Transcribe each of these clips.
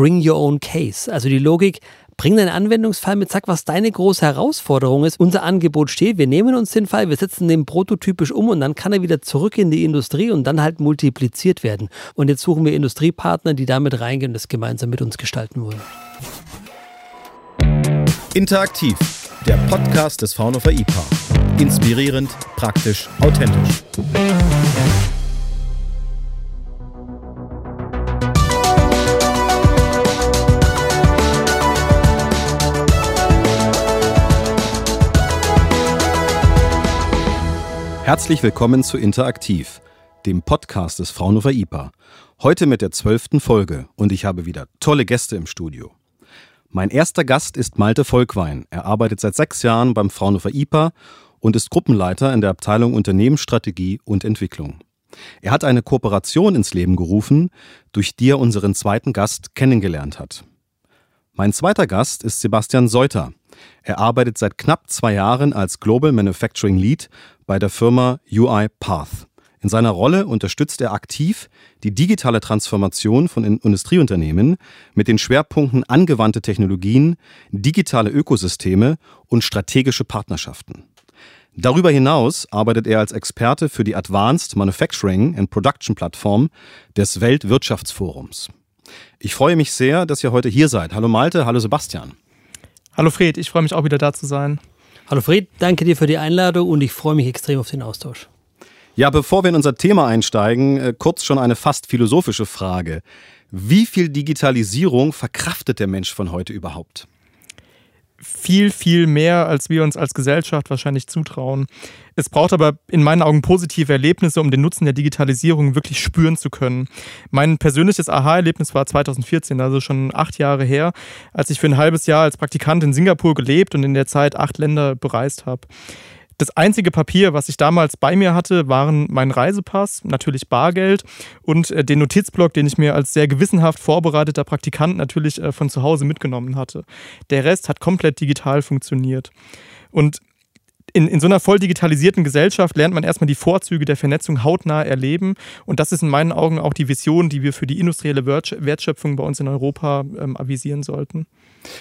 Bring Your Own Case. Also die Logik, bring deinen Anwendungsfall mit, sag, was deine große Herausforderung ist. Unser Angebot steht, wir nehmen uns den Fall, wir setzen den prototypisch um und dann kann er wieder zurück in die Industrie und dann halt multipliziert werden. Und jetzt suchen wir Industriepartner, die damit reingehen und das gemeinsam mit uns gestalten wollen. Interaktiv, der Podcast des Fraunhofer IPA. Inspirierend, praktisch, authentisch. Herzlich willkommen zu Interaktiv, dem Podcast des Fraunhofer IPA. Heute mit der zwölften Folge und ich habe wieder tolle Gäste im Studio. Mein erster Gast ist Malte Volkwein. Er arbeitet seit sechs Jahren beim Fraunhofer IPA und ist Gruppenleiter in der Abteilung Unternehmensstrategie und Entwicklung. Er hat eine Kooperation ins Leben gerufen, durch die er unseren zweiten Gast kennengelernt hat. Mein zweiter Gast ist Sebastian Seuter. Er arbeitet seit knapp zwei Jahren als Global Manufacturing Lead bei der Firma UiPath. In seiner Rolle unterstützt er aktiv die digitale Transformation von Industrieunternehmen mit den Schwerpunkten angewandte Technologien, digitale Ökosysteme und strategische Partnerschaften. Darüber hinaus arbeitet er als Experte für die Advanced Manufacturing and Production Plattform des Weltwirtschaftsforums. Ich freue mich sehr, dass ihr heute hier seid. Hallo Malte, hallo Sebastian. Hallo Fred, ich freue mich auch wieder da zu sein. Hallo Fred, danke dir für die Einladung und ich freue mich extrem auf den Austausch. Ja, bevor wir in unser Thema einsteigen, äh, kurz schon eine fast philosophische Frage. Wie viel Digitalisierung verkraftet der Mensch von heute überhaupt? Viel, viel mehr, als wir uns als Gesellschaft wahrscheinlich zutrauen. Es braucht aber in meinen Augen positive Erlebnisse, um den Nutzen der Digitalisierung wirklich spüren zu können. Mein persönliches Aha-Erlebnis war 2014, also schon acht Jahre her, als ich für ein halbes Jahr als Praktikant in Singapur gelebt und in der Zeit acht Länder bereist habe. Das einzige Papier, was ich damals bei mir hatte, waren mein Reisepass, natürlich Bargeld und äh, den Notizblock, den ich mir als sehr gewissenhaft vorbereiteter Praktikant natürlich äh, von zu Hause mitgenommen hatte. Der Rest hat komplett digital funktioniert. Und in, in so einer voll digitalisierten Gesellschaft lernt man erstmal die Vorzüge der Vernetzung hautnah erleben. Und das ist in meinen Augen auch die Vision, die wir für die industrielle Wertschöpfung bei uns in Europa ähm, avisieren sollten.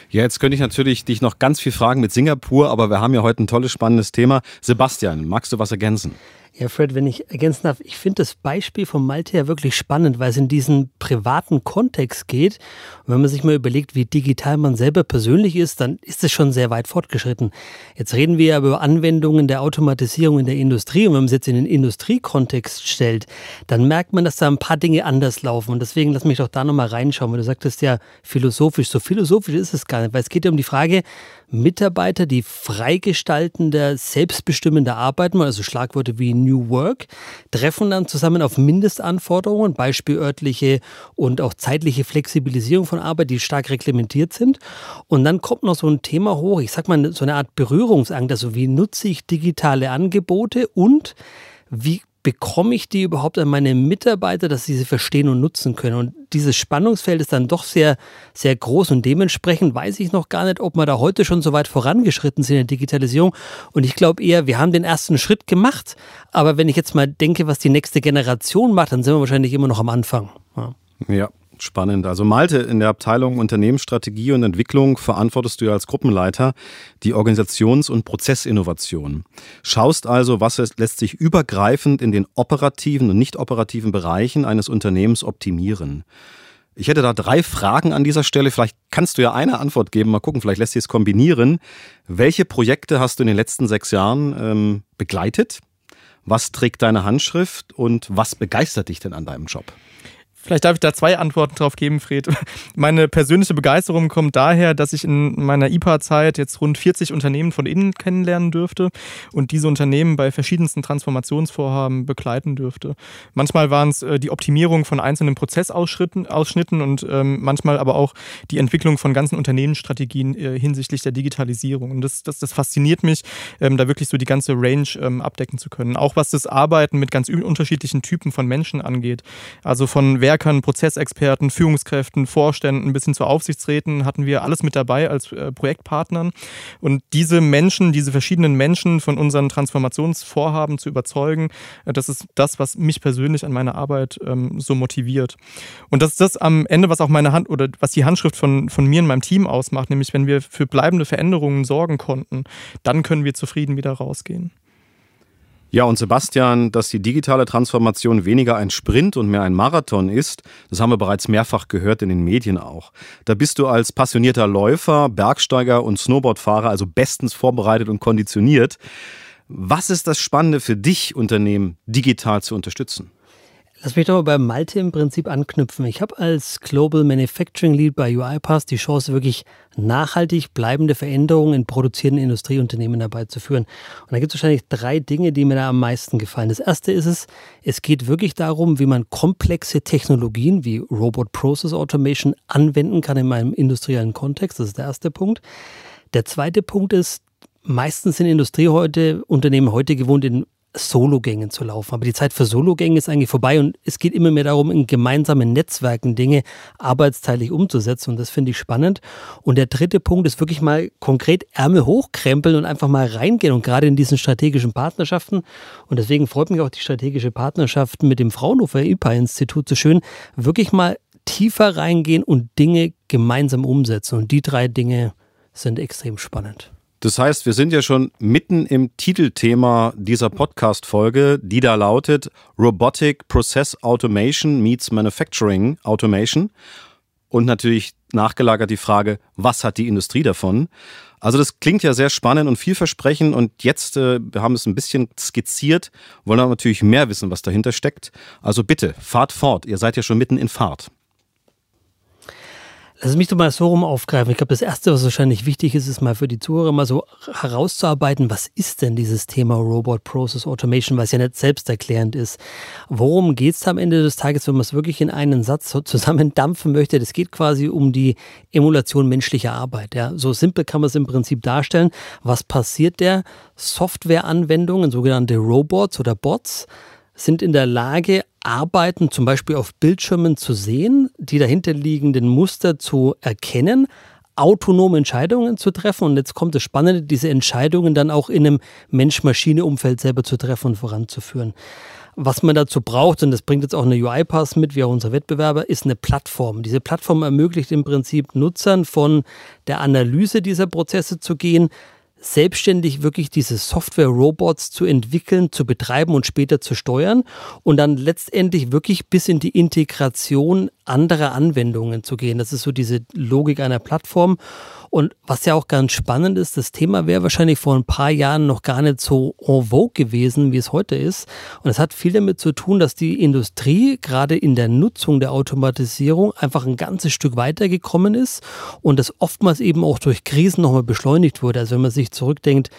Ja, jetzt könnte ich natürlich dich noch ganz viel fragen mit Singapur, aber wir haben ja heute ein tolles, spannendes Thema. Sebastian, magst du was ergänzen? Ja, Fred, wenn ich ergänzen darf, ich finde das Beispiel von Malte ja wirklich spannend, weil es in diesen privaten Kontext geht. Und wenn man sich mal überlegt, wie digital man selber persönlich ist, dann ist es schon sehr weit fortgeschritten. Jetzt reden wir aber über Anwendungen der Automatisierung in der Industrie. Und wenn man es jetzt in den Industriekontext stellt, dann merkt man, dass da ein paar Dinge anders laufen. Und deswegen lass mich doch da nochmal reinschauen, weil du sagtest ja philosophisch. So philosophisch ist es gar nicht, weil es geht ja um die Frage, Mitarbeiter, die freigestaltende, selbstbestimmende arbeiten, also Schlagworte wie New Work, treffen dann zusammen auf Mindestanforderungen, beispielörtliche und auch zeitliche Flexibilisierung von Arbeit, die stark reglementiert sind. Und dann kommt noch so ein Thema hoch, ich sag mal so eine Art Berührungsangst, also wie nutze ich digitale Angebote und wie bekomme ich die überhaupt an meine Mitarbeiter, dass sie sie verstehen und nutzen können? Und dieses Spannungsfeld ist dann doch sehr, sehr groß und dementsprechend weiß ich noch gar nicht, ob wir da heute schon so weit vorangeschritten sind in der Digitalisierung. Und ich glaube eher, wir haben den ersten Schritt gemacht, aber wenn ich jetzt mal denke, was die nächste Generation macht, dann sind wir wahrscheinlich immer noch am Anfang. Ja. ja. Spannend. Also Malte, in der Abteilung Unternehmensstrategie und Entwicklung verantwortest du ja als Gruppenleiter die Organisations- und Prozessinnovation. Schaust also, was lässt sich übergreifend in den operativen und nicht operativen Bereichen eines Unternehmens optimieren. Ich hätte da drei Fragen an dieser Stelle. Vielleicht kannst du ja eine Antwort geben. Mal gucken, vielleicht lässt sich es kombinieren. Welche Projekte hast du in den letzten sechs Jahren ähm, begleitet? Was trägt deine Handschrift und was begeistert dich denn an deinem Job? Vielleicht darf ich da zwei Antworten drauf geben, Fred. Meine persönliche Begeisterung kommt daher, dass ich in meiner IPA-Zeit jetzt rund 40 Unternehmen von innen kennenlernen dürfte und diese Unternehmen bei verschiedensten Transformationsvorhaben begleiten dürfte. Manchmal waren es äh, die Optimierung von einzelnen Prozessausschnitten Ausschnitten und ähm, manchmal aber auch die Entwicklung von ganzen Unternehmensstrategien äh, hinsichtlich der Digitalisierung. Und das, das, das fasziniert mich, ähm, da wirklich so die ganze Range ähm, abdecken zu können. Auch was das Arbeiten mit ganz unterschiedlichen Typen von Menschen angeht. Also von wer Handwerkern, Prozessexperten, Führungskräften, Vorständen bis hin zu Aufsichtsräten hatten wir alles mit dabei als äh, Projektpartnern. Und diese Menschen, diese verschiedenen Menschen von unseren Transformationsvorhaben zu überzeugen, äh, das ist das, was mich persönlich an meiner Arbeit ähm, so motiviert. Und das ist das am Ende, was auch meine Hand oder was die Handschrift von, von mir und meinem Team ausmacht, nämlich wenn wir für bleibende Veränderungen sorgen konnten, dann können wir zufrieden wieder rausgehen. Ja, und Sebastian, dass die digitale Transformation weniger ein Sprint und mehr ein Marathon ist, das haben wir bereits mehrfach gehört in den Medien auch. Da bist du als passionierter Läufer, Bergsteiger und Snowboardfahrer also bestens vorbereitet und konditioniert. Was ist das Spannende für dich, Unternehmen digital zu unterstützen? Lass mich doch mal bei Malte im Prinzip anknüpfen. Ich habe als Global Manufacturing Lead bei UiPath die Chance, wirklich nachhaltig bleibende Veränderungen in produzierenden Industrieunternehmen herbeizuführen. Und da gibt es wahrscheinlich drei Dinge, die mir da am meisten gefallen. Das erste ist es, es geht wirklich darum, wie man komplexe Technologien wie Robot Process Automation anwenden kann in meinem industriellen Kontext. Das ist der erste Punkt. Der zweite Punkt ist, meistens sind Industrie heute, Unternehmen heute gewohnt, in Sologängen zu laufen. Aber die Zeit für Sologänge ist eigentlich vorbei und es geht immer mehr darum, in gemeinsamen Netzwerken Dinge arbeitsteilig umzusetzen und das finde ich spannend. Und der dritte Punkt ist wirklich mal konkret Ärmel hochkrempeln und einfach mal reingehen und gerade in diesen strategischen Partnerschaften. Und deswegen freut mich auch die strategische Partnerschaft mit dem Fraunhofer IPA-Institut so schön, wirklich mal tiefer reingehen und Dinge gemeinsam umsetzen. Und die drei Dinge sind extrem spannend. Das heißt, wir sind ja schon mitten im Titelthema dieser Podcast-Folge, die da lautet Robotic Process Automation meets Manufacturing Automation. Und natürlich nachgelagert die Frage, was hat die Industrie davon? Also das klingt ja sehr spannend und vielversprechend und jetzt, äh, wir haben es ein bisschen skizziert, wollen aber natürlich mehr wissen, was dahinter steckt. Also bitte, fahrt fort, ihr seid ja schon mitten in Fahrt. Lass mich doch mal so rum aufgreifen. Ich glaube, das Erste, was wahrscheinlich wichtig ist, ist mal für die Zuhörer mal so herauszuarbeiten, was ist denn dieses Thema Robot Process Automation, was ja nicht selbsterklärend ist. Worum geht es am Ende des Tages, wenn man es wirklich in einen Satz so zusammendampfen möchte? Das geht quasi um die Emulation menschlicher Arbeit. Ja. So simpel kann man es im Prinzip darstellen. Was passiert der? Softwareanwendungen, sogenannte Robots oder Bots, sind in der Lage, Arbeiten zum Beispiel auf Bildschirmen zu sehen, die dahinterliegenden Muster zu erkennen, autonome Entscheidungen zu treffen. Und jetzt kommt das Spannende, diese Entscheidungen dann auch in einem Mensch-Maschine-Umfeld selber zu treffen und voranzuführen. Was man dazu braucht, und das bringt jetzt auch eine UI-Pass mit, wie auch unser Wettbewerber, ist eine Plattform. Diese Plattform ermöglicht im Prinzip Nutzern von der Analyse dieser Prozesse zu gehen, selbstständig wirklich diese Software-Robots zu entwickeln, zu betreiben und später zu steuern und dann letztendlich wirklich bis in die Integration anderer Anwendungen zu gehen. Das ist so diese Logik einer Plattform. Und was ja auch ganz spannend ist, das Thema wäre wahrscheinlich vor ein paar Jahren noch gar nicht so en vogue gewesen, wie es heute ist. Und es hat viel damit zu tun, dass die Industrie gerade in der Nutzung der Automatisierung einfach ein ganzes Stück weitergekommen ist und das oftmals eben auch durch Krisen nochmal beschleunigt wurde. Also wenn man sich zurückdenkt,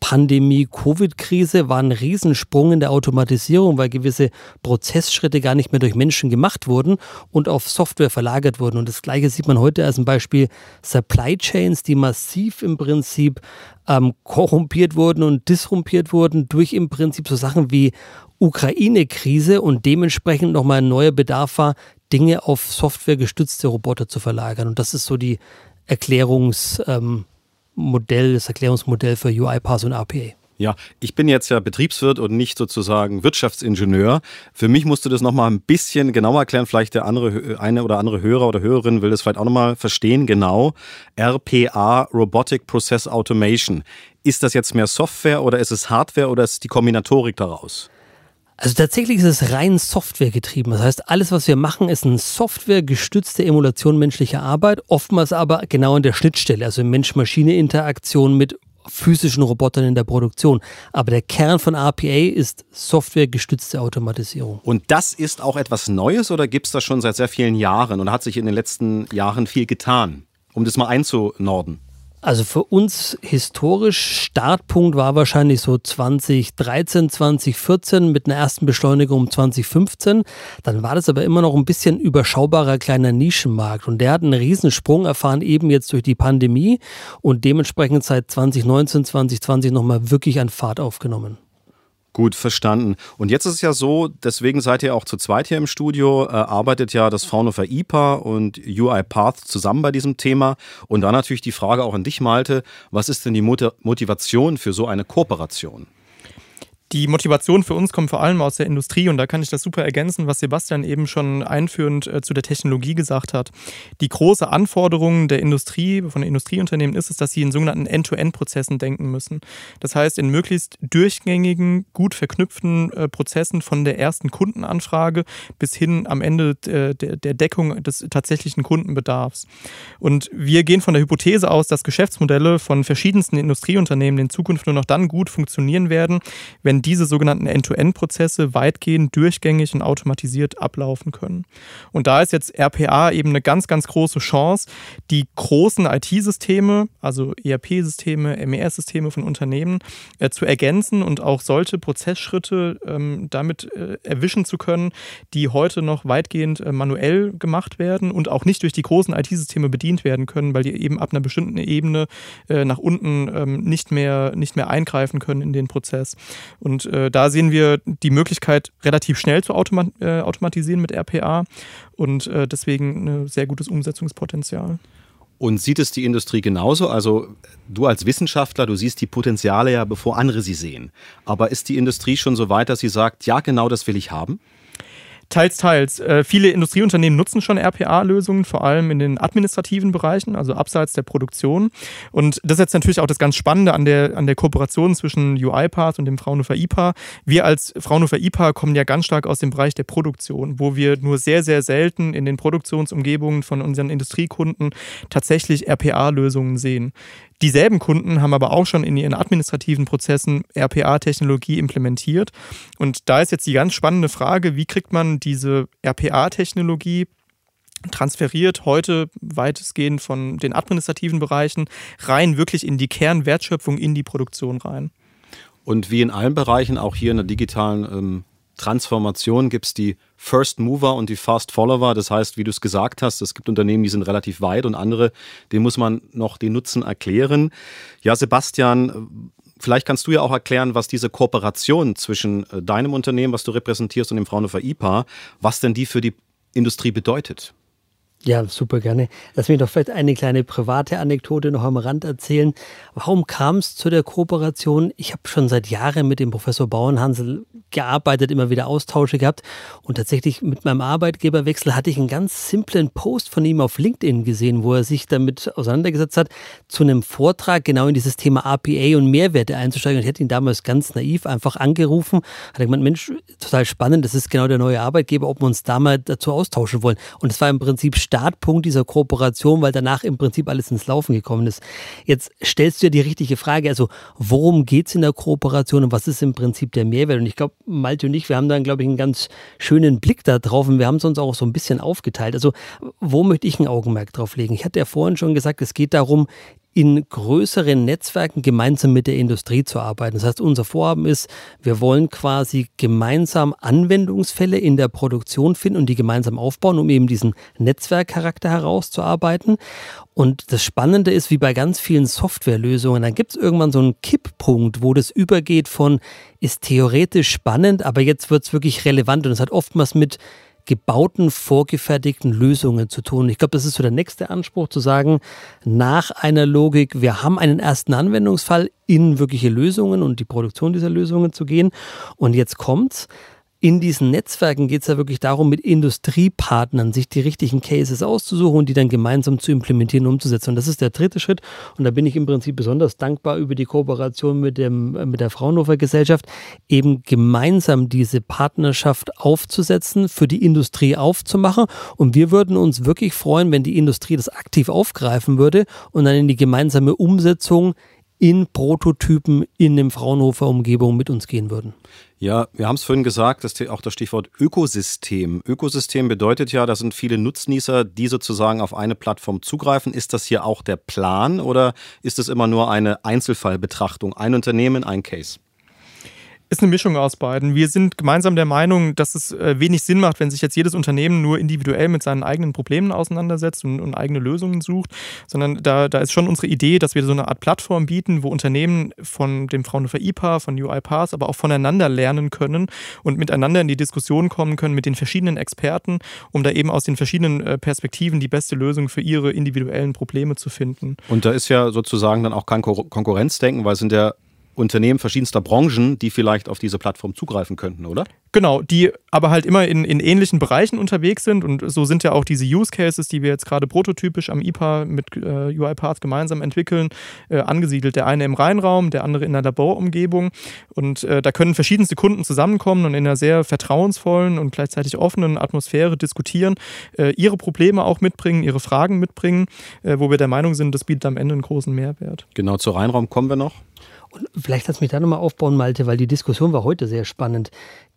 Pandemie, Covid-Krise war ein Riesensprung in der Automatisierung, weil gewisse Prozessschritte gar nicht mehr durch Menschen gemacht wurden und auf Software verlagert wurden. Und das Gleiche sieht man heute als ein Beispiel Supply Chains, die massiv im Prinzip ähm, korrumpiert wurden und disrumpiert wurden durch im Prinzip so Sachen wie Ukraine-Krise und dementsprechend nochmal ein neuer Bedarf war, Dinge auf softwaregestützte Roboter zu verlagern. Und das ist so die Erklärungs- ähm, Modell, das Erklärungsmodell für UiPath und RPA. Ja, ich bin jetzt ja Betriebswirt und nicht sozusagen Wirtschaftsingenieur. Für mich musst du das nochmal ein bisschen genauer erklären. Vielleicht der andere, eine oder andere Hörer oder Hörerin will das vielleicht auch nochmal verstehen. Genau. RPA, Robotic Process Automation. Ist das jetzt mehr Software oder ist es Hardware oder ist die Kombinatorik daraus? Also tatsächlich ist es rein Software getrieben. Das heißt, alles, was wir machen, ist eine softwaregestützte Emulation menschlicher Arbeit, oftmals aber genau an der Schnittstelle, also Mensch-Maschine-Interaktion mit physischen Robotern in der Produktion. Aber der Kern von RPA ist softwaregestützte Automatisierung. Und das ist auch etwas Neues oder gibt es das schon seit sehr vielen Jahren und hat sich in den letzten Jahren viel getan, um das mal einzunorden? Also für uns historisch Startpunkt war wahrscheinlich so 2013, 2014 mit einer ersten Beschleunigung 2015. Dann war das aber immer noch ein bisschen überschaubarer kleiner Nischenmarkt und der hat einen Riesensprung erfahren eben jetzt durch die Pandemie und dementsprechend seit 2019, 2020 nochmal wirklich an Fahrt aufgenommen. Gut, verstanden. Und jetzt ist es ja so, deswegen seid ihr auch zu zweit hier im Studio, äh, arbeitet ja das Fraunhofer IPA und UiPath zusammen bei diesem Thema. Und dann natürlich die Frage auch an dich, Malte, was ist denn die Motivation für so eine Kooperation? Die Motivation für uns kommt vor allem aus der Industrie und da kann ich das super ergänzen, was Sebastian eben schon einführend äh, zu der Technologie gesagt hat. Die große Anforderung der Industrie, von den Industrieunternehmen ist es, dass sie in sogenannten End-to-End-Prozessen denken müssen. Das heißt, in möglichst durchgängigen, gut verknüpften äh, Prozessen von der ersten Kundenanfrage bis hin am Ende äh, der, der Deckung des tatsächlichen Kundenbedarfs. Und wir gehen von der Hypothese aus, dass Geschäftsmodelle von verschiedensten Industrieunternehmen in Zukunft nur noch dann gut funktionieren werden, wenn diese sogenannten End-to-End-Prozesse weitgehend durchgängig und automatisiert ablaufen können. Und da ist jetzt RPA eben eine ganz, ganz große Chance, die großen IT-Systeme, also ERP-Systeme, MES-Systeme von Unternehmen, äh, zu ergänzen und auch solche Prozessschritte ähm, damit äh, erwischen zu können, die heute noch weitgehend äh, manuell gemacht werden und auch nicht durch die großen IT-Systeme bedient werden können, weil die eben ab einer bestimmten Ebene äh, nach unten ähm, nicht, mehr, nicht mehr eingreifen können in den Prozess. Und und äh, da sehen wir die Möglichkeit, relativ schnell zu automat äh, automatisieren mit RPA und äh, deswegen ein sehr gutes Umsetzungspotenzial. Und sieht es die Industrie genauso? Also du als Wissenschaftler, du siehst die Potenziale ja, bevor andere sie sehen. Aber ist die Industrie schon so weit, dass sie sagt, ja, genau das will ich haben? Teils, teils. Äh, viele Industrieunternehmen nutzen schon RPA-Lösungen, vor allem in den administrativen Bereichen, also abseits der Produktion. Und das ist jetzt natürlich auch das ganz Spannende an der, an der Kooperation zwischen UiPath und dem Fraunhofer IPA. Wir als Fraunhofer IPA kommen ja ganz stark aus dem Bereich der Produktion, wo wir nur sehr, sehr selten in den Produktionsumgebungen von unseren Industriekunden tatsächlich RPA-Lösungen sehen. Dieselben Kunden haben aber auch schon in ihren administrativen Prozessen RPA-Technologie implementiert. Und da ist jetzt die ganz spannende Frage, wie kriegt man diese RPA-Technologie transferiert heute weitestgehend von den administrativen Bereichen rein wirklich in die Kernwertschöpfung, in die Produktion rein. Und wie in allen Bereichen, auch hier in der digitalen ähm, Transformation gibt es die First Mover und die Fast Follower. Das heißt, wie du es gesagt hast, es gibt Unternehmen, die sind relativ weit und andere, denen muss man noch den Nutzen erklären. Ja, Sebastian, vielleicht kannst du ja auch erklären, was diese Kooperation zwischen äh, deinem Unternehmen, was du repräsentierst, und dem Fraunhofer IPA, was denn die für die Industrie bedeutet. Ja, super gerne. Lass mich doch vielleicht eine kleine private Anekdote noch am Rand erzählen. Warum kam es zu der Kooperation? Ich habe schon seit Jahren mit dem Professor Bauernhansel gearbeitet, immer wieder Austausche gehabt. Und tatsächlich mit meinem Arbeitgeberwechsel hatte ich einen ganz simplen Post von ihm auf LinkedIn gesehen, wo er sich damit auseinandergesetzt hat, zu einem Vortrag genau in dieses Thema APA und Mehrwerte einzusteigen. Und ich hätte ihn damals ganz naiv einfach angerufen, hat gemeint, Mensch, total spannend, das ist genau der neue Arbeitgeber, ob wir uns da mal dazu austauschen wollen. Und es war im Prinzip Startpunkt dieser Kooperation, weil danach im Prinzip alles ins Laufen gekommen ist. Jetzt stellst du ja die richtige Frage, also worum geht es in der Kooperation und was ist im Prinzip der Mehrwert? Und ich glaube, Malte und ich, wir haben da, glaube ich, einen ganz schönen Blick da drauf und wir haben es uns auch so ein bisschen aufgeteilt. Also wo möchte ich ein Augenmerk drauf legen? Ich hatte ja vorhin schon gesagt, es geht darum, in größeren Netzwerken gemeinsam mit der Industrie zu arbeiten. Das heißt, unser Vorhaben ist, wir wollen quasi gemeinsam Anwendungsfälle in der Produktion finden und die gemeinsam aufbauen, um eben diesen Netzwerkcharakter herauszuarbeiten. Und das Spannende ist, wie bei ganz vielen Softwarelösungen, dann gibt es irgendwann so einen Kipppunkt, wo das übergeht von, ist theoretisch spannend, aber jetzt wird es wirklich relevant und es hat oftmals mit gebauten, vorgefertigten Lösungen zu tun. Ich glaube, das ist so der nächste Anspruch, zu sagen, nach einer Logik, wir haben einen ersten Anwendungsfall in wirkliche Lösungen und die Produktion dieser Lösungen zu gehen. Und jetzt kommt's in diesen Netzwerken geht es ja wirklich darum, mit Industriepartnern sich die richtigen Cases auszusuchen und die dann gemeinsam zu implementieren und umzusetzen. Und das ist der dritte Schritt. Und da bin ich im Prinzip besonders dankbar über die Kooperation mit, dem, mit der Fraunhofer Gesellschaft, eben gemeinsam diese Partnerschaft aufzusetzen, für die Industrie aufzumachen. Und wir würden uns wirklich freuen, wenn die Industrie das aktiv aufgreifen würde und dann in die gemeinsame Umsetzung in Prototypen in dem Fraunhofer Umgebung mit uns gehen würden. Ja, wir haben es vorhin gesagt, dass auch das Stichwort Ökosystem. Ökosystem bedeutet ja, da sind viele Nutznießer, die sozusagen auf eine Plattform zugreifen. Ist das hier auch der Plan oder ist es immer nur eine Einzelfallbetrachtung? Ein Unternehmen, ein Case? Ist eine Mischung aus beiden. Wir sind gemeinsam der Meinung, dass es äh, wenig Sinn macht, wenn sich jetzt jedes Unternehmen nur individuell mit seinen eigenen Problemen auseinandersetzt und, und eigene Lösungen sucht, sondern da, da ist schon unsere Idee, dass wir so eine Art Plattform bieten, wo Unternehmen von dem Fraunhofer IPA, von UiPath, aber auch voneinander lernen können und miteinander in die Diskussion kommen können mit den verschiedenen Experten, um da eben aus den verschiedenen äh, Perspektiven die beste Lösung für ihre individuellen Probleme zu finden. Und da ist ja sozusagen dann auch kein Konkurrenzdenken, weil es sind ja Unternehmen verschiedenster Branchen, die vielleicht auf diese Plattform zugreifen könnten, oder? Genau, die aber halt immer in, in ähnlichen Bereichen unterwegs sind und so sind ja auch diese Use Cases, die wir jetzt gerade prototypisch am IPA mit äh, UiPath gemeinsam entwickeln, äh, angesiedelt. Der eine im Reinraum, der andere in der Laborumgebung und äh, da können verschiedenste Kunden zusammenkommen und in einer sehr vertrauensvollen und gleichzeitig offenen Atmosphäre diskutieren, äh, ihre Probleme auch mitbringen, ihre Fragen mitbringen, äh, wo wir der Meinung sind, das bietet am Ende einen großen Mehrwert. Genau, zu Reinraum kommen wir noch. Und vielleicht lass mich da nochmal aufbauen, Malte, weil die Diskussion war heute sehr spannend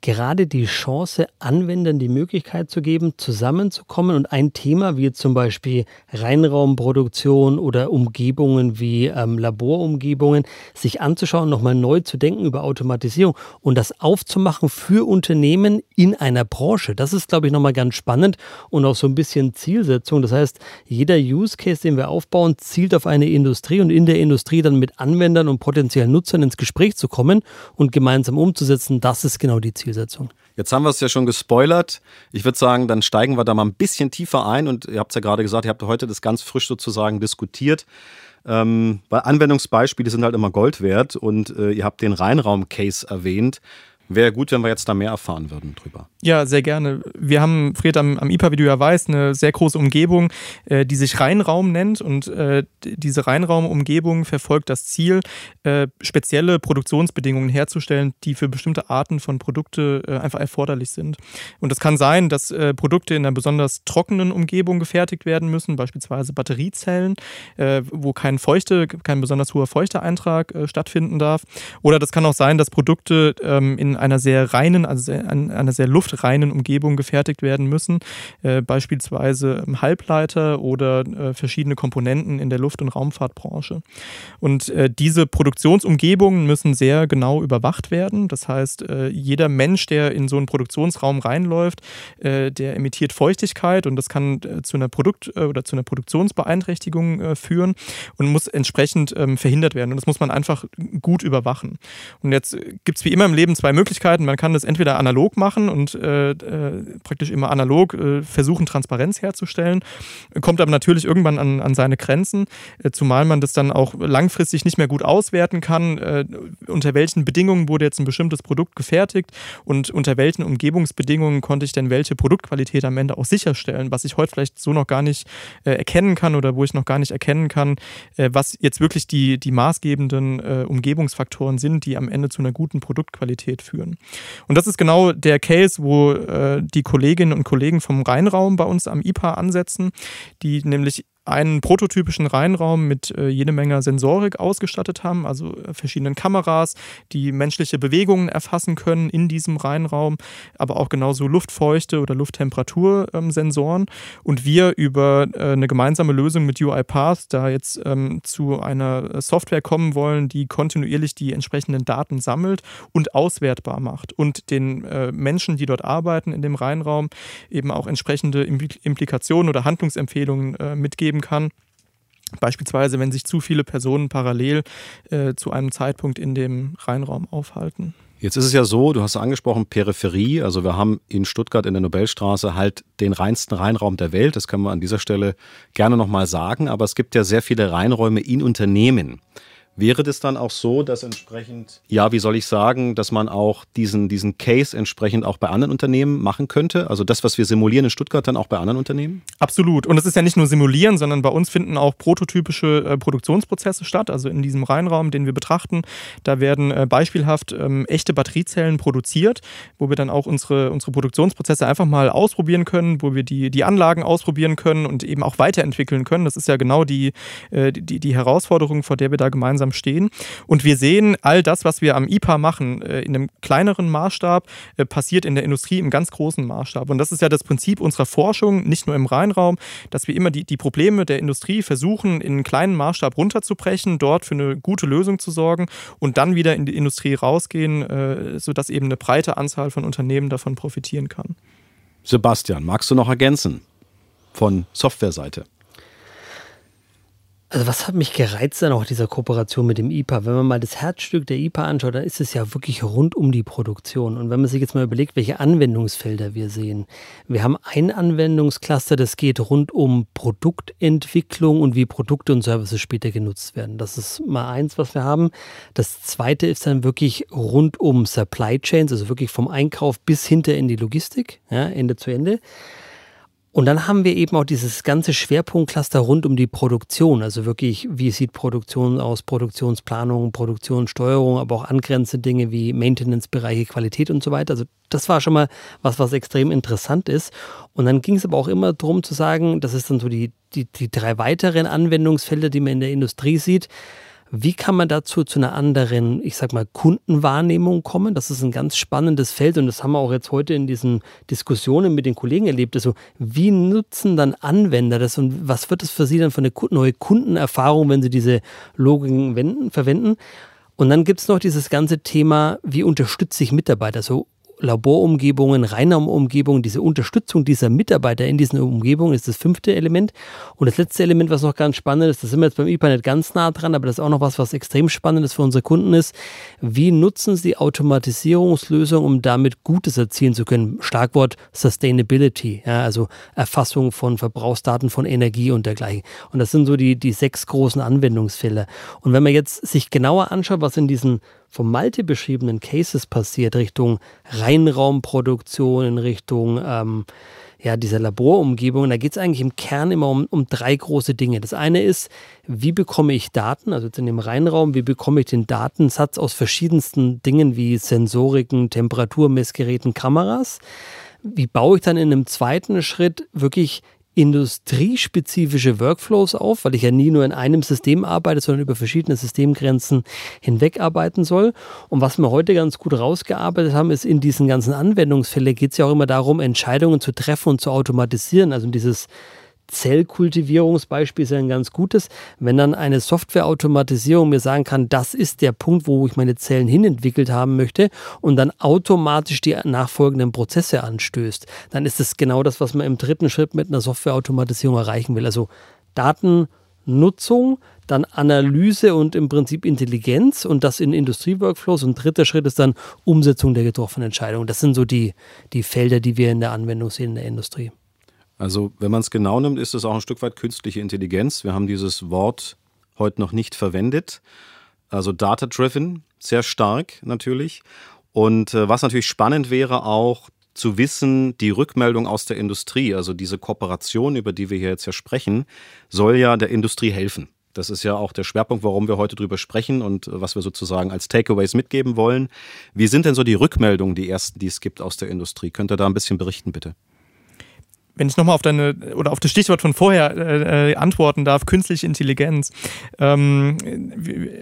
gerade die Chance, Anwendern die Möglichkeit zu geben, zusammenzukommen und ein Thema wie zum Beispiel Reinraumproduktion oder Umgebungen wie ähm, Laborumgebungen sich anzuschauen, nochmal neu zu denken über Automatisierung und das aufzumachen für Unternehmen in einer Branche. Das ist, glaube ich, nochmal ganz spannend und auch so ein bisschen Zielsetzung. Das heißt, jeder Use Case, den wir aufbauen, zielt auf eine Industrie und in der Industrie dann mit Anwendern und potenziellen Nutzern ins Gespräch zu kommen und gemeinsam umzusetzen. Das ist genau die Zielsetzung. Zielsetzung. Jetzt haben wir es ja schon gespoilert. Ich würde sagen, dann steigen wir da mal ein bisschen tiefer ein. Und ihr habt es ja gerade gesagt, ihr habt heute das ganz frisch sozusagen diskutiert. Ähm, weil Anwendungsbeispiele sind halt immer Gold wert und äh, ihr habt den Reinraum-Case erwähnt. Wäre gut, wenn wir jetzt da mehr erfahren würden drüber. Ja, sehr gerne. Wir haben, Fred, am, am IPA, wie du ja weißt, eine sehr große Umgebung, äh, die sich Reinraum nennt. Und äh, diese Reinraumumgebung verfolgt das Ziel, äh, spezielle Produktionsbedingungen herzustellen, die für bestimmte Arten von Produkte äh, einfach erforderlich sind. Und das kann sein, dass äh, Produkte in einer besonders trockenen Umgebung gefertigt werden müssen, beispielsweise Batteriezellen, äh, wo kein feuchte, kein besonders hoher Feuchteeintrag stattfinden darf. Oder das kann auch sein, dass Produkte ähm, in einer sehr reinen, also in einer sehr luftreinen Umgebung gefertigt werden müssen, äh, beispielsweise Halbleiter oder äh, verschiedene Komponenten in der Luft- und Raumfahrtbranche. Und äh, diese Produktionsumgebungen müssen sehr genau überwacht werden. Das heißt, äh, jeder Mensch, der in so einen Produktionsraum reinläuft, äh, der emittiert Feuchtigkeit und das kann äh, zu einer Produkt- oder zu einer Produktionsbeeinträchtigung führen und muss entsprechend ähm, verhindert werden. Und das muss man einfach gut überwachen. Und jetzt gibt es wie immer im Leben zwei Möglichkeiten. Möglichkeiten. Man kann das entweder analog machen und äh, äh, praktisch immer analog äh, versuchen, Transparenz herzustellen, kommt aber natürlich irgendwann an, an seine Grenzen, äh, zumal man das dann auch langfristig nicht mehr gut auswerten kann, unter welchen Bedingungen wurde jetzt ein bestimmtes Produkt gefertigt und unter welchen Umgebungsbedingungen konnte ich denn welche Produktqualität am Ende auch sicherstellen, was ich heute vielleicht so noch gar nicht erkennen kann oder wo ich noch gar nicht erkennen kann, was jetzt wirklich die, die maßgebenden Umgebungsfaktoren sind, die am Ende zu einer guten Produktqualität führen. Und das ist genau der Case, wo äh, die Kolleginnen und Kollegen vom Rheinraum bei uns am IPA ansetzen, die nämlich einen prototypischen Reinraum mit äh, jede Menge Sensorik ausgestattet haben, also äh, verschiedenen Kameras, die menschliche Bewegungen erfassen können in diesem Reinraum, aber auch genauso Luftfeuchte oder Lufttemperatursensoren. Und wir über äh, eine gemeinsame Lösung mit UiPath da jetzt ähm, zu einer Software kommen wollen, die kontinuierlich die entsprechenden Daten sammelt und auswertbar macht und den äh, Menschen, die dort arbeiten in dem Reinraum, eben auch entsprechende Implikationen oder Handlungsempfehlungen äh, mitgeben geben kann. Beispielsweise, wenn sich zu viele Personen parallel äh, zu einem Zeitpunkt in dem Reinraum aufhalten. Jetzt ist es ja so, du hast angesprochen, Peripherie. Also wir haben in Stuttgart in der Nobelstraße halt den reinsten Reinraum der Welt. Das können wir an dieser Stelle gerne nochmal sagen. Aber es gibt ja sehr viele Reinräume in Unternehmen. Wäre das dann auch so, dass entsprechend, ja, wie soll ich sagen, dass man auch diesen, diesen Case entsprechend auch bei anderen Unternehmen machen könnte? Also das, was wir simulieren in Stuttgart, dann auch bei anderen Unternehmen? Absolut. Und es ist ja nicht nur simulieren, sondern bei uns finden auch prototypische äh, Produktionsprozesse statt. Also in diesem Reinraum, den wir betrachten, da werden äh, beispielhaft ähm, echte Batteriezellen produziert, wo wir dann auch unsere, unsere Produktionsprozesse einfach mal ausprobieren können, wo wir die, die Anlagen ausprobieren können und eben auch weiterentwickeln können. Das ist ja genau die, äh, die, die Herausforderung, vor der wir da gemeinsam langsam stehen. Und wir sehen, all das, was wir am IPA machen, äh, in einem kleineren Maßstab, äh, passiert in der Industrie im ganz großen Maßstab. Und das ist ja das Prinzip unserer Forschung, nicht nur im Rheinraum, dass wir immer die, die Probleme der Industrie versuchen, in einen kleinen Maßstab runterzubrechen, dort für eine gute Lösung zu sorgen und dann wieder in die Industrie rausgehen, äh, sodass eben eine breite Anzahl von Unternehmen davon profitieren kann. Sebastian, magst du noch ergänzen von Softwareseite? Also was hat mich gereizt dann auch dieser Kooperation mit dem IPA? Wenn man mal das Herzstück der IPA anschaut, dann ist es ja wirklich rund um die Produktion. Und wenn man sich jetzt mal überlegt, welche Anwendungsfelder wir sehen. Wir haben ein Anwendungscluster, das geht rund um Produktentwicklung und wie Produkte und Services später genutzt werden. Das ist mal eins, was wir haben. Das zweite ist dann wirklich rund um Supply Chains, also wirklich vom Einkauf bis hinter in die Logistik, ja, Ende zu Ende. Und dann haben wir eben auch dieses ganze Schwerpunktcluster rund um die Produktion. Also wirklich, wie sieht Produktion aus, Produktionsplanung, Produktionssteuerung, aber auch angrenzende Dinge wie Maintenance-Bereiche, Qualität und so weiter. Also das war schon mal was, was extrem interessant ist. Und dann ging es aber auch immer darum zu sagen, das ist dann so die, die, die drei weiteren Anwendungsfelder, die man in der Industrie sieht. Wie kann man dazu zu einer anderen, ich sag mal, Kundenwahrnehmung kommen? Das ist ein ganz spannendes Feld und das haben wir auch jetzt heute in diesen Diskussionen mit den Kollegen erlebt. Also, wie nutzen dann Anwender das und was wird es für sie dann für eine neue Kundenerfahrung, wenn sie diese Logiken verwenden? Und dann gibt es noch dieses ganze Thema, wie unterstütze ich Mitarbeiter? So Laborumgebungen, Reinraumumgebungen, diese Unterstützung dieser Mitarbeiter in diesen Umgebungen ist das fünfte Element. Und das letzte Element, was noch ganz spannend ist, das sind wir jetzt beim IPA nicht ganz nah dran, aber das ist auch noch was, was extrem spannend ist für unsere Kunden ist. Wie nutzen sie Automatisierungslösungen, um damit Gutes erzielen zu können? Schlagwort Sustainability, ja, also Erfassung von Verbrauchsdaten von Energie und dergleichen. Und das sind so die, die sechs großen Anwendungsfälle. Und wenn man jetzt sich genauer anschaut, was in diesen vom Malte beschriebenen Cases passiert, Richtung Reinraumproduktion, in Richtung ähm, ja, dieser Laborumgebung. Da geht es eigentlich im Kern immer um, um drei große Dinge. Das eine ist, wie bekomme ich Daten, also jetzt in dem Reinraum, wie bekomme ich den Datensatz aus verschiedensten Dingen wie Sensoriken, Temperaturmessgeräten, Kameras. Wie baue ich dann in einem zweiten Schritt wirklich industriespezifische Workflows auf, weil ich ja nie nur in einem System arbeite, sondern über verschiedene Systemgrenzen hinweg arbeiten soll. Und was wir heute ganz gut rausgearbeitet haben, ist in diesen ganzen Anwendungsfällen geht es ja auch immer darum, Entscheidungen zu treffen und zu automatisieren. Also dieses Zellkultivierungsbeispiel ist ein ganz gutes. Wenn dann eine Softwareautomatisierung mir sagen kann, das ist der Punkt, wo ich meine Zellen hinentwickelt haben möchte und dann automatisch die nachfolgenden Prozesse anstößt, dann ist es genau das, was man im dritten Schritt mit einer Softwareautomatisierung erreichen will. Also Datennutzung, dann Analyse und im Prinzip Intelligenz und das in Industrieworkflows. Und dritter Schritt ist dann Umsetzung der getroffenen Entscheidungen. Das sind so die, die Felder, die wir in der Anwendung sehen in der Industrie. Also wenn man es genau nimmt, ist es auch ein Stück weit künstliche Intelligenz. Wir haben dieses Wort heute noch nicht verwendet. Also data-driven, sehr stark natürlich. Und äh, was natürlich spannend wäre auch zu wissen, die Rückmeldung aus der Industrie, also diese Kooperation, über die wir hier jetzt ja sprechen, soll ja der Industrie helfen. Das ist ja auch der Schwerpunkt, warum wir heute drüber sprechen und äh, was wir sozusagen als Takeaways mitgeben wollen. Wie sind denn so die Rückmeldungen, die ersten, die es gibt aus der Industrie? Könnt ihr da ein bisschen berichten, bitte? Wenn ich nochmal auf deine oder auf das Stichwort von vorher äh, äh antworten darf, künstliche Intelligenz. Ähm,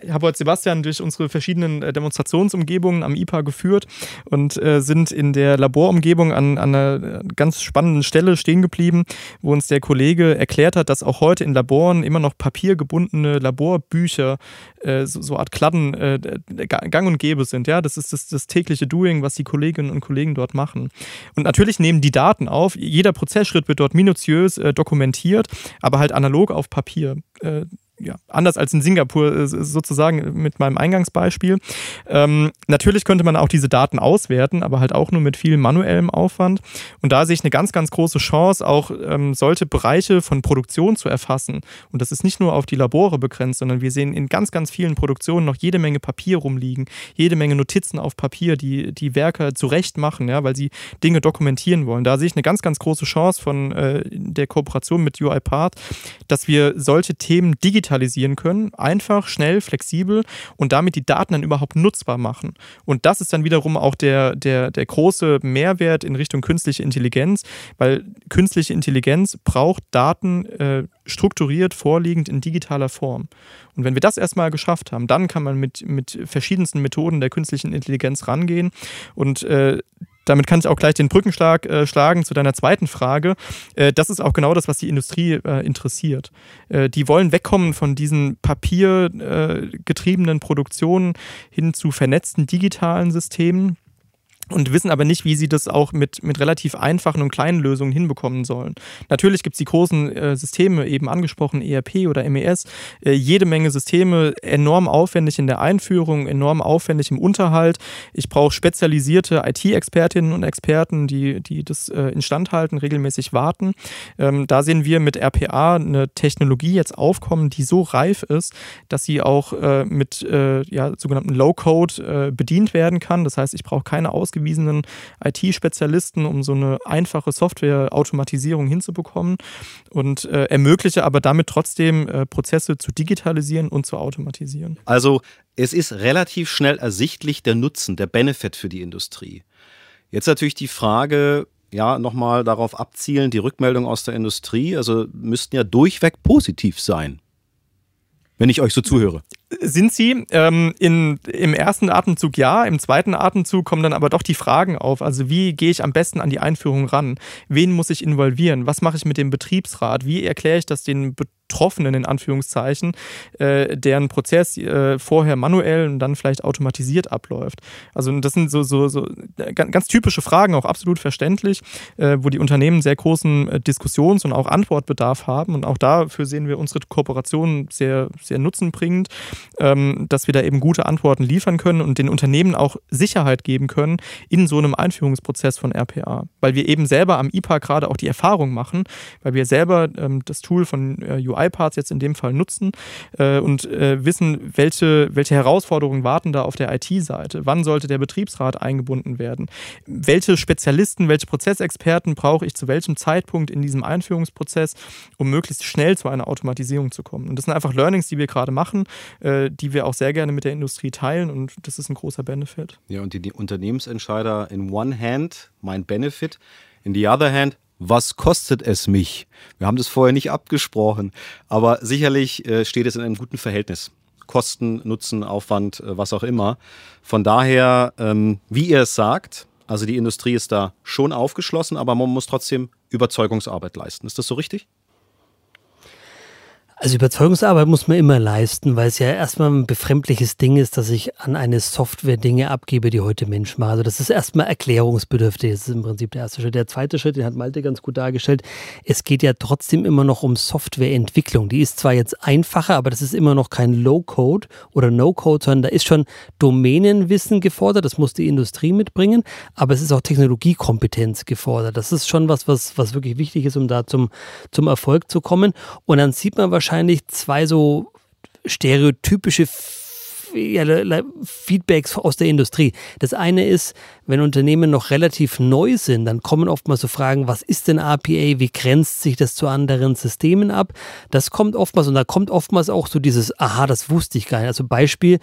ich habe heute Sebastian durch unsere verschiedenen äh, Demonstrationsumgebungen am IPA geführt und äh, sind in der Laborumgebung an, an einer ganz spannenden Stelle stehen geblieben, wo uns der Kollege erklärt hat, dass auch heute in Laboren immer noch papiergebundene Laborbücher, äh, so, so Art Kladden, äh, gang und gäbe sind. Ja, das ist das, das tägliche Doing, was die Kolleginnen und Kollegen dort machen. Und natürlich nehmen die Daten auf. Jeder Prozess Prozessschritt wird dort minutiös äh, dokumentiert, aber halt analog auf Papier. Äh, ja, anders als in Singapur äh, sozusagen mit meinem Eingangsbeispiel. Ähm, natürlich könnte man auch diese Daten auswerten, aber halt auch nur mit viel manuellem Aufwand. Und da sehe ich eine ganz, ganz große Chance, auch ähm, solche Bereiche von Produktion zu erfassen. Und das ist nicht nur auf die Labore begrenzt, sondern wir sehen in ganz, ganz vielen Produktionen noch jede Menge Papier rumliegen, jede Menge Notizen auf Papier, die die Werker zurecht machen, ja, weil sie Dinge dokumentieren wollen. Da sehe ich eine ganz, ganz große Chance von äh, der Kooperation mit UiPath, dass wir solche Themen digital digitalisieren können, einfach, schnell, flexibel und damit die Daten dann überhaupt nutzbar machen. Und das ist dann wiederum auch der, der, der große Mehrwert in Richtung künstliche Intelligenz, weil künstliche Intelligenz braucht Daten äh, strukturiert, vorliegend in digitaler Form. Und wenn wir das erstmal geschafft haben, dann kann man mit, mit verschiedensten Methoden der künstlichen Intelligenz rangehen und äh, damit kann ich auch gleich den Brückenschlag äh, schlagen zu deiner zweiten Frage. Äh, das ist auch genau das, was die Industrie äh, interessiert. Äh, die wollen wegkommen von diesen papiergetriebenen Produktionen hin zu vernetzten digitalen Systemen und wissen aber nicht, wie sie das auch mit, mit relativ einfachen und kleinen Lösungen hinbekommen sollen. Natürlich gibt es die großen äh, Systeme, eben angesprochen, ERP oder MES, äh, jede Menge Systeme, enorm aufwendig in der Einführung, enorm aufwendig im Unterhalt. Ich brauche spezialisierte IT-Expertinnen und Experten, die, die das äh, instand halten, regelmäßig warten. Ähm, da sehen wir mit RPA eine Technologie jetzt aufkommen, die so reif ist, dass sie auch äh, mit äh, ja, sogenannten Low-Code äh, bedient werden kann. Das heißt, ich brauche keine ausgewiesenen ausgewiesenen IT-Spezialisten, um so eine einfache Software-Automatisierung hinzubekommen und äh, ermögliche aber damit trotzdem äh, Prozesse zu digitalisieren und zu automatisieren. Also es ist relativ schnell ersichtlich der Nutzen, der Benefit für die Industrie. Jetzt natürlich die Frage, ja, nochmal darauf abzielen, die Rückmeldung aus der Industrie, also müssten ja durchweg positiv sein, wenn ich euch so zuhöre sind sie. Ähm, in, Im ersten Atemzug ja, im zweiten Atemzug kommen dann aber doch die Fragen auf. Also wie gehe ich am besten an die Einführung ran? Wen muss ich involvieren? Was mache ich mit dem Betriebsrat? Wie erkläre ich das den Betroffenen in Anführungszeichen, äh, deren Prozess äh, vorher manuell und dann vielleicht automatisiert abläuft? Also das sind so, so, so ganz typische Fragen, auch absolut verständlich, äh, wo die Unternehmen sehr großen äh, Diskussions- und auch Antwortbedarf haben. Und auch dafür sehen wir unsere Kooperation sehr, sehr nutzenbringend ähm, dass wir da eben gute Antworten liefern können und den Unternehmen auch Sicherheit geben können in so einem Einführungsprozess von RPA. Weil wir eben selber am IPA gerade auch die Erfahrung machen, weil wir selber ähm, das Tool von äh, UiParts jetzt in dem Fall nutzen äh, und äh, wissen, welche, welche Herausforderungen warten da auf der IT-Seite. Wann sollte der Betriebsrat eingebunden werden? Welche Spezialisten, welche Prozessexperten brauche ich zu welchem Zeitpunkt in diesem Einführungsprozess, um möglichst schnell zu einer Automatisierung zu kommen? Und das sind einfach Learnings, die wir gerade machen, äh, äh, die wir auch sehr gerne mit der Industrie teilen und das ist ein großer Benefit. Ja, und die, die Unternehmensentscheider in one hand, mein Benefit, in the other hand, was kostet es mich? Wir haben das vorher nicht abgesprochen, aber sicherlich äh, steht es in einem guten Verhältnis. Kosten, Nutzen, Aufwand, äh, was auch immer. Von daher, ähm, wie ihr es sagt, also die Industrie ist da schon aufgeschlossen, aber man muss trotzdem Überzeugungsarbeit leisten. Ist das so richtig? Also Überzeugungsarbeit muss man immer leisten, weil es ja erstmal ein befremdliches Ding ist, dass ich an eine Software Dinge abgebe, die heute Mensch macht. Also das ist erstmal erklärungsbedürftig. Das ist im Prinzip der erste Schritt. Der zweite Schritt, den hat Malte ganz gut dargestellt. Es geht ja trotzdem immer noch um Softwareentwicklung. Die ist zwar jetzt einfacher, aber das ist immer noch kein Low-Code oder No-Code, sondern da ist schon Domänenwissen gefordert. Das muss die Industrie mitbringen. Aber es ist auch Technologiekompetenz gefordert. Das ist schon was, was, was wirklich wichtig ist, um da zum, zum Erfolg zu kommen. Und dann sieht man wahrscheinlich, wahrscheinlich zwei so stereotypische Feedbacks aus der Industrie. Das eine ist, wenn Unternehmen noch relativ neu sind, dann kommen oftmals so Fragen, was ist denn RPA, wie grenzt sich das zu anderen Systemen ab? Das kommt oftmals und da kommt oftmals auch so dieses, aha, das wusste ich gar nicht. Also Beispiel,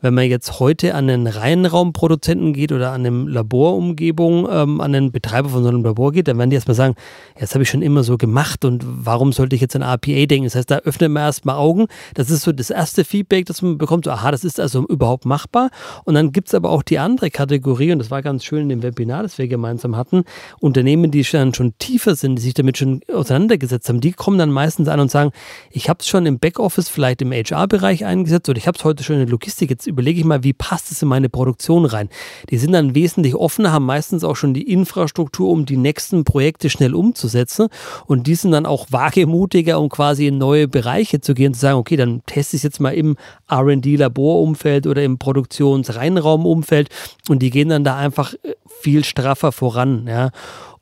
wenn man jetzt heute an einen Reihenraumproduzenten geht oder an eine Laborumgebung, ähm, an einen Betreiber von so einem Labor geht, dann werden die erstmal sagen, ja, das habe ich schon immer so gemacht und warum sollte ich jetzt an RPA denken? Das heißt, da öffnet man erstmal Augen. Das ist so das erste Feedback, das man bekommt, so, aha, das ist also überhaupt machbar. Und dann gibt es aber auch die andere Kategorie und das war ganz ganz schön in dem Webinar, das wir gemeinsam hatten. Unternehmen, die dann schon tiefer sind, die sich damit schon auseinandergesetzt haben, die kommen dann meistens an und sagen, ich habe es schon im Backoffice, vielleicht im HR-Bereich eingesetzt oder ich habe es heute schon in der Logistik. Jetzt überlege ich mal, wie passt es in meine Produktion rein? Die sind dann wesentlich offener, haben meistens auch schon die Infrastruktur, um die nächsten Projekte schnell umzusetzen und die sind dann auch wagemutiger, um quasi in neue Bereiche zu gehen, zu sagen, okay, dann teste ich es jetzt mal im R&D-Laborumfeld oder im Produktionsreinraumumfeld und die gehen dann da einfach äh, viel straffer voran. Ja.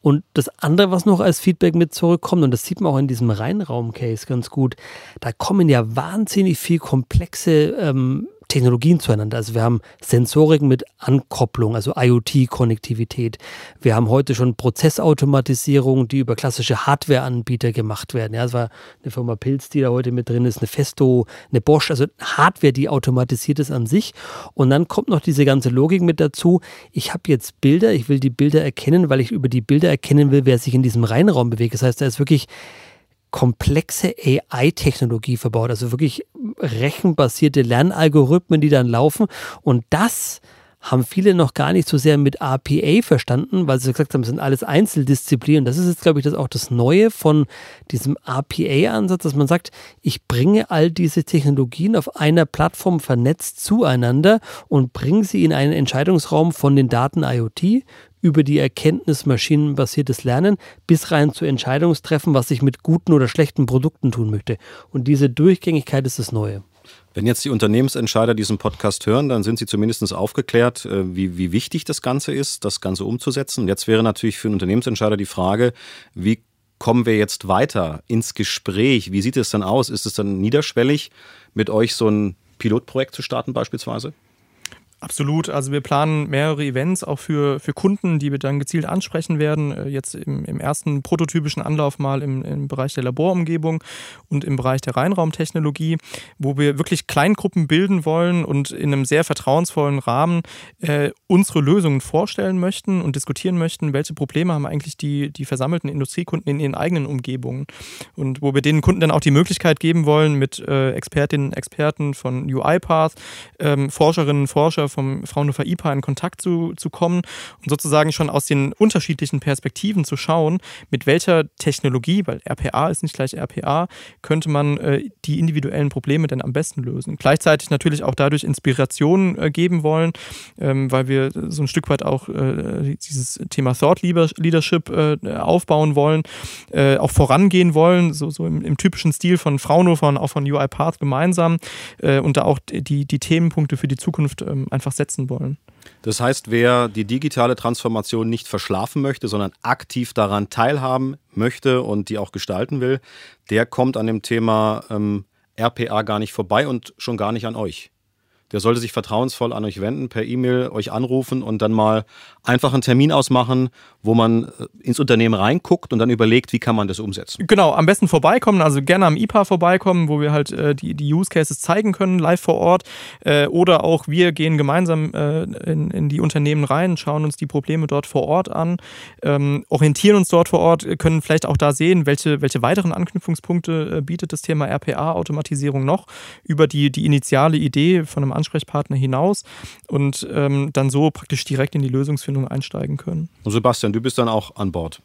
Und das andere, was noch als Feedback mit zurückkommt, und das sieht man auch in diesem Reinraum-Case ganz gut, da kommen ja wahnsinnig viel komplexe ähm, Technologien zueinander. Also wir haben Sensorik mit Ankopplung, also IoT-Konnektivität. Wir haben heute schon Prozessautomatisierung, die über klassische Hardware-Anbieter gemacht werden. Ja, es war eine Firma Pilz, die da heute mit drin ist, eine Festo, eine Bosch, also Hardware, die automatisiert ist an sich. Und dann kommt noch diese ganze Logik mit dazu. Ich habe jetzt Bilder, ich will die Bilder erkennen, weil ich über die Bilder erkennen will, wer sich in diesem Reinraum bewegt. Das heißt, da ist wirklich komplexe AI-Technologie verbaut, also wirklich rechenbasierte Lernalgorithmen, die dann laufen. Und das haben viele noch gar nicht so sehr mit RPA verstanden, weil sie gesagt haben, es sind alles Einzeldisziplinen. Das ist jetzt, glaube ich, das auch das Neue von diesem RPA-Ansatz, dass man sagt, ich bringe all diese Technologien auf einer Plattform vernetzt zueinander und bringe sie in einen Entscheidungsraum von den Daten IoT über die Erkenntnis maschinenbasiertes Lernen bis rein zu Entscheidungstreffen, was ich mit guten oder schlechten Produkten tun möchte. Und diese Durchgängigkeit ist das Neue. Wenn jetzt die Unternehmensentscheider diesen Podcast hören, dann sind sie zumindest aufgeklärt, äh, wie, wie wichtig das Ganze ist, das Ganze umzusetzen. Und jetzt wäre natürlich für einen Unternehmensentscheider die Frage, wie kommen wir jetzt weiter ins Gespräch? Wie sieht es dann aus? Ist es dann niederschwellig, mit euch so ein Pilotprojekt zu starten beispielsweise? Absolut. Also wir planen mehrere Events auch für, für Kunden, die wir dann gezielt ansprechen werden. Äh, jetzt im, im ersten prototypischen Anlauf mal im, im Bereich der Laborumgebung und im Bereich der Reinraumtechnologie, wo wir wirklich Kleingruppen bilden wollen und in einem sehr vertrauensvollen Rahmen äh, unsere Lösungen vorstellen möchten und diskutieren möchten, welche Probleme haben eigentlich die, die versammelten Industriekunden in ihren eigenen Umgebungen. Und wo wir den Kunden dann auch die Möglichkeit geben wollen, mit äh, Expertinnen und Experten von UiPath, ähm, Forscherinnen und Forscher vom Fraunhofer IPA in Kontakt zu, zu kommen und sozusagen schon aus den unterschiedlichen Perspektiven zu schauen, mit welcher Technologie, weil RPA ist nicht gleich RPA, könnte man äh, die individuellen Probleme denn am besten lösen. Gleichzeitig natürlich auch dadurch Inspiration äh, geben wollen, ähm, weil wir so ein Stück weit auch äh, dieses Thema Thought Leadership äh, aufbauen wollen, äh, auch vorangehen wollen, so, so im, im, typischen Stil von Fraunhofer und auch von UiPath gemeinsam äh, und da auch die, die Themenpunkte für die Zukunft ähm, einfach setzen wollen. Das heißt, wer die digitale Transformation nicht verschlafen möchte, sondern aktiv daran teilhaben möchte und die auch gestalten will, der kommt an dem Thema ähm, RPA gar nicht vorbei und schon gar nicht an euch der sollte sich vertrauensvoll an euch wenden, per E-Mail euch anrufen und dann mal einfach einen Termin ausmachen, wo man äh, ins Unternehmen reinguckt und dann überlegt, wie kann man das umsetzen. Genau, am besten vorbeikommen, also gerne am IPA vorbeikommen, wo wir halt äh, die, die Use Cases zeigen können, live vor Ort. Äh, oder auch wir gehen gemeinsam äh, in, in die Unternehmen rein, schauen uns die Probleme dort vor Ort an, ähm, orientieren uns dort vor Ort, können vielleicht auch da sehen, welche, welche weiteren Anknüpfungspunkte äh, bietet das Thema RPA-Automatisierung noch über die, die initiale Idee von einem Ansprechpartner hinaus und ähm, dann so praktisch direkt in die Lösungsfindung einsteigen können. Und Sebastian, du bist dann auch an Bord.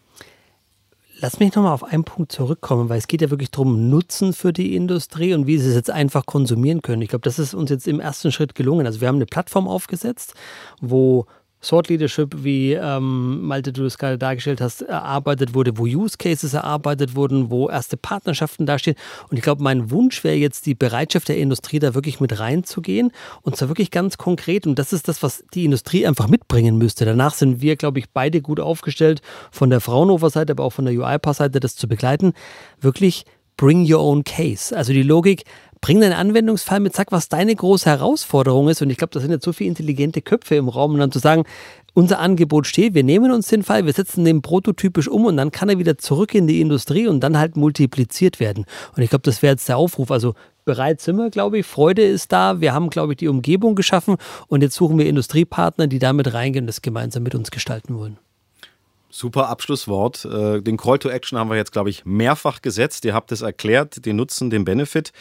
Lass mich nochmal auf einen Punkt zurückkommen, weil es geht ja wirklich darum, Nutzen für die Industrie und wie sie es jetzt einfach konsumieren können. Ich glaube, das ist uns jetzt im ersten Schritt gelungen. Also wir haben eine Plattform aufgesetzt, wo Thought Leadership, wie ähm, Malte, du es gerade dargestellt hast, erarbeitet wurde, wo Use Cases erarbeitet wurden, wo erste Partnerschaften dastehen. Und ich glaube, mein Wunsch wäre jetzt die Bereitschaft der Industrie, da wirklich mit reinzugehen und zwar wirklich ganz konkret. Und das ist das, was die Industrie einfach mitbringen müsste. Danach sind wir, glaube ich, beide gut aufgestellt, von der Fraunhofer-Seite, aber auch von der UiPath-Seite, das zu begleiten. Wirklich bring your own case. Also die Logik, Bring deinen Anwendungsfall mit, sag, was deine große Herausforderung ist. Und ich glaube, da sind jetzt so viele intelligente Köpfe im Raum, und dann zu sagen, unser Angebot steht, wir nehmen uns den Fall, wir setzen den prototypisch um und dann kann er wieder zurück in die Industrie und dann halt multipliziert werden. Und ich glaube, das wäre jetzt der Aufruf. Also bereit sind wir, glaube ich. Freude ist da. Wir haben, glaube ich, die Umgebung geschaffen und jetzt suchen wir Industriepartner, die damit reingehen und das gemeinsam mit uns gestalten wollen. Super Abschlusswort. Äh, den Call to Action haben wir jetzt, glaube ich, mehrfach gesetzt. Ihr habt es erklärt, den Nutzen, den Benefit.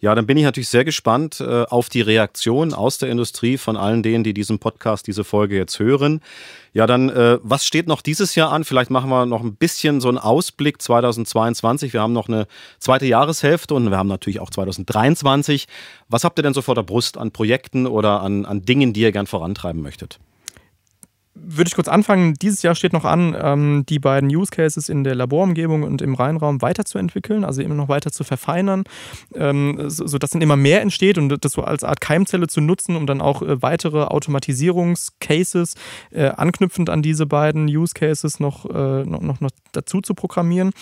Ja, dann bin ich natürlich sehr gespannt äh, auf die Reaktion aus der Industrie von allen denen, die diesen Podcast, diese Folge jetzt hören. Ja, dann, äh, was steht noch dieses Jahr an? Vielleicht machen wir noch ein bisschen so einen Ausblick 2022. Wir haben noch eine zweite Jahreshälfte und wir haben natürlich auch 2023. Was habt ihr denn so vor der Brust an Projekten oder an, an Dingen, die ihr gern vorantreiben möchtet? Würde ich kurz anfangen. Dieses Jahr steht noch an, ähm, die beiden Use Cases in der Laborumgebung und im Rheinraum weiterzuentwickeln, also immer noch weiter zu verfeinern, ähm, sodass dann immer mehr entsteht und das so als Art Keimzelle zu nutzen, um dann auch äh, weitere Automatisierungscases äh, anknüpfend an diese beiden Use Cases noch, äh, noch, noch, dazu zu programmieren.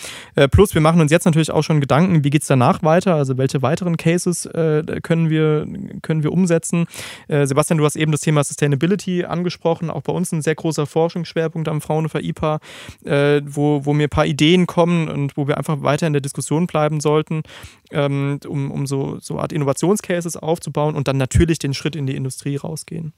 Plus, wir machen uns jetzt natürlich auch schon Gedanken, wie geht es danach weiter, also welche weiteren Cases können, wir, können wir umsetzen. Sebastian, du hast eben das Thema Sustainability angesprochen, auch bei uns ein sehr großer Forschungsschwerpunkt am Fraunhofer IPA, äh, wo, wo mir ein paar Ideen kommen und wo wir einfach weiter in der Diskussion bleiben sollten, ähm, um, um so, so Art Innovationscases aufzubauen und dann natürlich den Schritt in die Industrie rausgehen.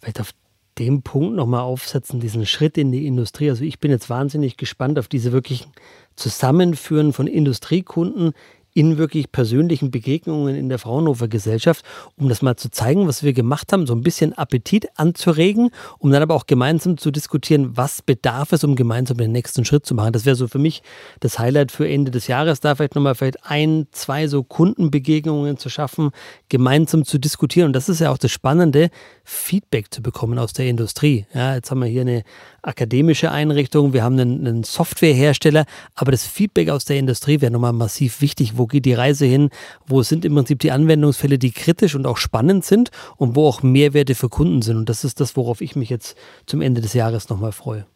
Vielleicht auf dem Punkt nochmal aufsetzen, diesen Schritt in die Industrie. Also ich bin jetzt wahnsinnig gespannt auf diese wirklich Zusammenführen von Industriekunden in wirklich persönlichen Begegnungen in der Fraunhofer Gesellschaft, um das mal zu zeigen, was wir gemacht haben, so ein bisschen Appetit anzuregen, um dann aber auch gemeinsam zu diskutieren, was bedarf es, um gemeinsam den nächsten Schritt zu machen. Das wäre so für mich das Highlight für Ende des Jahres, da vielleicht nochmal vielleicht ein, zwei so Kundenbegegnungen zu schaffen, gemeinsam zu diskutieren. Und das ist ja auch das Spannende, Feedback zu bekommen aus der Industrie. Ja, jetzt haben wir hier eine akademische Einrichtung, wir haben einen, einen Softwarehersteller, aber das Feedback aus der Industrie wäre nochmal massiv wichtig. Wo geht die Reise hin? Wo sind im Prinzip die Anwendungsfälle, die kritisch und auch spannend sind und wo auch Mehrwerte für Kunden sind? Und das ist das, worauf ich mich jetzt zum Ende des Jahres nochmal freue.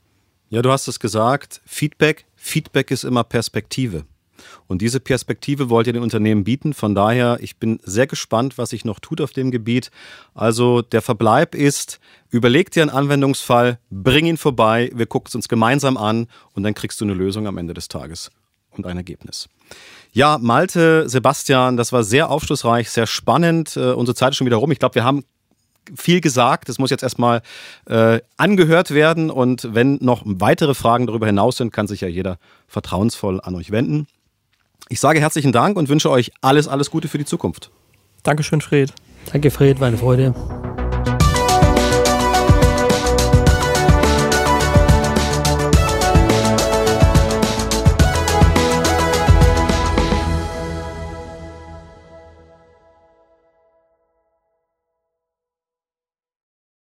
Ja, du hast es gesagt, Feedback. Feedback ist immer Perspektive. Und diese Perspektive wollt ihr den Unternehmen bieten. Von daher, ich bin sehr gespannt, was sich noch tut auf dem Gebiet. Also der Verbleib ist, überleg dir einen Anwendungsfall, bring ihn vorbei, wir gucken es uns gemeinsam an und dann kriegst du eine Lösung am Ende des Tages und ein Ergebnis. Ja, Malte, Sebastian, das war sehr aufschlussreich, sehr spannend. Äh, unsere Zeit ist schon wieder rum. Ich glaube, wir haben viel gesagt. Es muss jetzt erstmal äh, angehört werden. Und wenn noch weitere Fragen darüber hinaus sind, kann sich ja jeder vertrauensvoll an euch wenden. Ich sage herzlichen Dank und wünsche euch alles, alles Gute für die Zukunft. Dankeschön, Fred. Danke, Fred, war eine Freude.